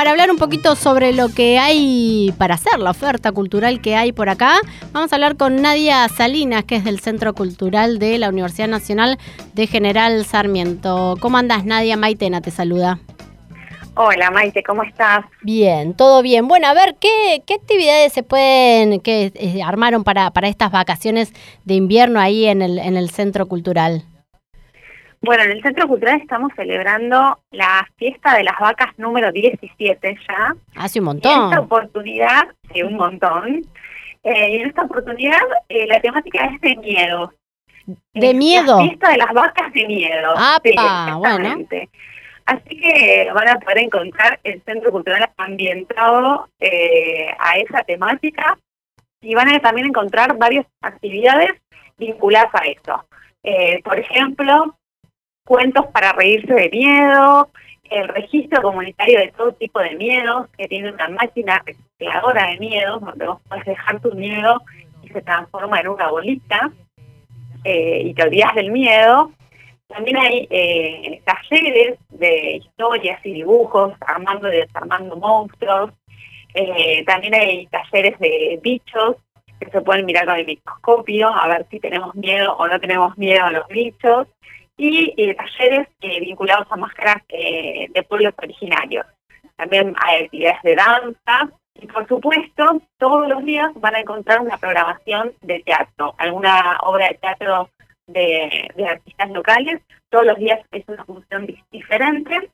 para hablar un poquito sobre lo que hay para hacer, la oferta cultural que hay por acá, vamos a hablar con Nadia Salinas, que es del Centro Cultural de la Universidad Nacional de General Sarmiento. ¿Cómo andas, Nadia? Maitena te saluda. Hola Maite, ¿cómo estás? Bien, todo bien. Bueno, a ver, ¿qué, qué actividades se pueden, que eh, armaron para, para estas vacaciones de invierno ahí en el, en el Centro Cultural? Bueno, en el Centro Cultural estamos celebrando la fiesta de las vacas número 17 ya. Hace un montón. en esta oportunidad, sí, un montón. Eh, y en esta oportunidad eh, la temática es de miedo. ¿De miedo? La fiesta de las vacas de miedo. Ah, bueno. Así que van a poder encontrar el Centro Cultural ambientado eh, a esa temática y van a también encontrar varias actividades vinculadas a eso. Eh, por ejemplo, cuentos para reírse de miedo, el registro comunitario de todo tipo de miedos, que tiene una máquina recicladora de miedos, donde vos puedes dejar tu miedo y se transforma en una bolita, eh, y te olvidas del miedo. También hay eh, talleres de historias y dibujos, armando y desarmando monstruos. Eh, también hay talleres de bichos que se pueden mirar con el microscopio, a ver si tenemos miedo o no tenemos miedo a los bichos y eh, talleres eh, vinculados a máscaras eh, de pueblos originarios. También hay actividades de danza y por supuesto todos los días van a encontrar una programación de teatro, alguna obra de teatro de, artistas locales. Todos los días es una función diferente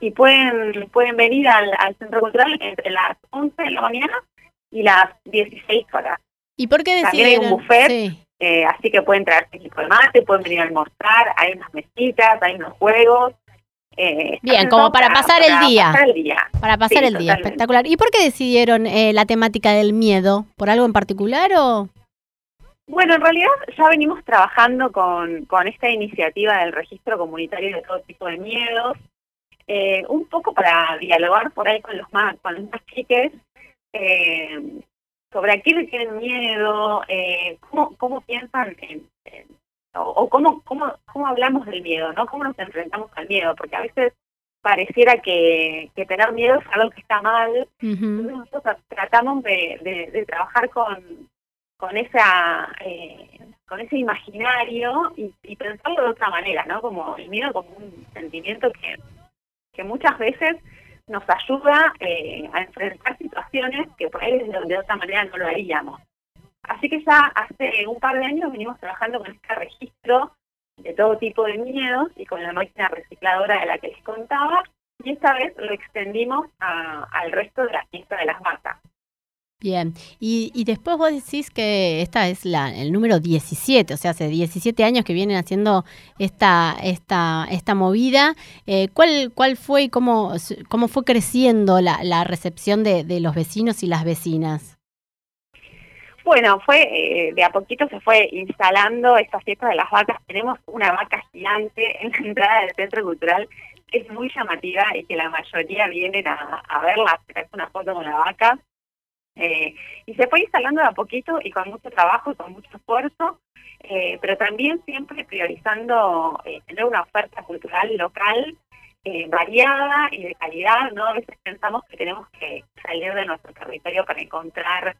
y pueden pueden venir al, Centro Cultural entre las 11 de la mañana y las 16 horas. ¿Y por qué También hay un buffet eh, así que pueden traer equipo de mate, pueden venir a almorzar, hay unas mesitas, hay unos juegos. Eh, Bien, como para, pasar, el día. Para pasar el día, espectacular. ¿Y por qué decidieron eh, la temática del miedo? ¿Por algo en particular o...? Bueno, en realidad ya venimos trabajando con, con esta iniciativa del registro comunitario de todo tipo de miedos, eh, un poco para dialogar por ahí con los más, con los más chiques, eh, sobre a qué le tienen miedo, eh, cómo, cómo piensan en, o, cómo, cómo, cómo hablamos del miedo, ¿no? Cómo nos enfrentamos al miedo, porque a veces pareciera que, que tener miedo es algo que está mal. Entonces nosotros tratamos de, de, trabajar con, con esa eh, con ese imaginario y, y, pensarlo de otra manera, ¿no? Como el miedo como un sentimiento que, que muchas veces nos ayuda eh, a enfrentar situaciones que por ahí de, otra manera no lo haríamos. Así que ya hace un par de años venimos trabajando con este registro de todo tipo de miedos y con la máquina recicladora de la que les contaba, y esta vez lo extendimos al resto de la fiesta de las marcas. Bien, y, y después vos decís que esta es la, el número 17, o sea, hace 17 años que vienen haciendo esta, esta, esta movida. Eh, ¿cuál, ¿Cuál fue y cómo, cómo fue creciendo la, la recepción de, de los vecinos y las vecinas? Bueno, fue eh, de a poquito se fue instalando esta fiesta de las vacas. Tenemos una vaca gigante en la entrada del centro cultural que es muy llamativa y que la mayoría vienen a, a verla, hacer una foto con la vaca. Eh, y se fue instalando de a poquito y con mucho trabajo y con mucho esfuerzo, eh, pero también siempre priorizando eh, tener una oferta cultural local variada y de calidad, ¿no? A veces pensamos que tenemos que salir de nuestro territorio para encontrar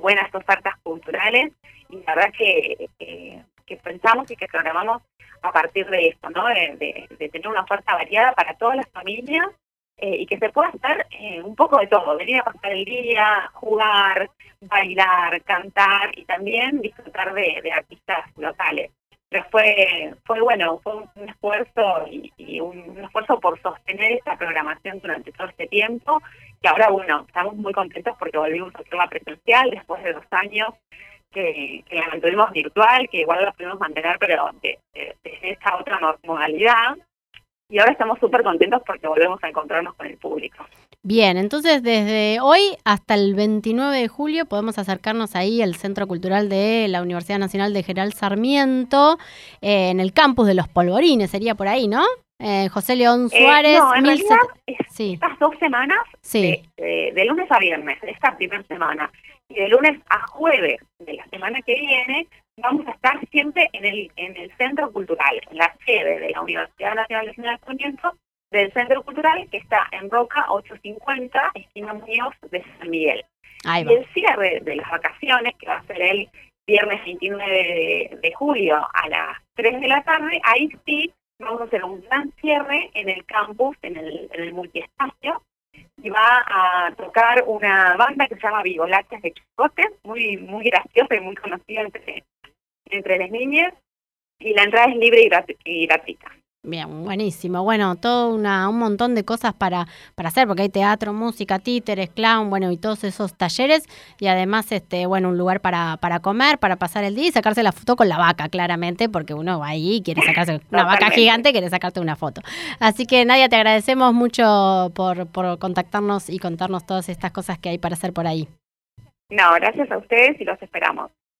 buenas ofertas culturales y la verdad que, que pensamos y que programamos a partir de esto, ¿no? de tener una oferta variada para todas las familias eh, y que se pueda hacer eh, un poco de todo, venir a pasar el día, jugar, bailar, cantar y también disfrutar de, artistas locales. Pero fue, fue bueno, fue un esfuerzo y, un, esfuerzo por sostener esta programación durante todo este tiempo, que ahora, bueno, estamos muy contentos porque volvimos a hacerla presencial después de dos años que, la mantuvimos virtual, que igual la pudimos mantener, pero de, de esta otra modalidad y ahora estamos súper contentos porque volvemos a encontrarnos con el público. Bien, entonces desde hoy hasta el 29 de julio podemos acercarnos ahí al Centro Cultural de la Universidad Nacional de General Sarmiento, eh, en el campus de los Polvorines, sería por ahí, ¿no? Eh, José León eh, Suárez. no, en realidad, estas dos semanas, sí. de, lunes a viernes, esta primera semana, y de lunes a jueves de la semana que viene, vamos a estar siempre en el, en el centro cultural, en la sede de la Universidad Nacional de Sarmiento, del Centro Cultural, que está en Roca 850, esquina Muñoz de San Miguel. Y el cierre de las vacaciones, que va a ser el viernes 29 de, julio a las 3 de la tarde, ahí sí vamos a hacer un gran cierre en el campus, en el, en el multiespacio, y va a tocar una banda que se llama Vivolaches de Chicote, muy muy graciosa y muy conocida entre, entre las niñas, y la entrada es libre y gratuita. Bien, buenísimo. Bueno, todo una, un montón de cosas para, para hacer, porque hay teatro, música, títeres, clown, bueno, y todos esos talleres, y además, este, bueno, un lugar para, para comer, para pasar el día y sacarse la foto con la vaca, claramente, porque uno va ahí y quiere sacarse una vaca gigante, quiere sacarte una foto. Así que, Nadia, te agradecemos mucho por, por contactarnos y contarnos todas estas cosas que hay para hacer por ahí. No, gracias a ustedes y los esperamos.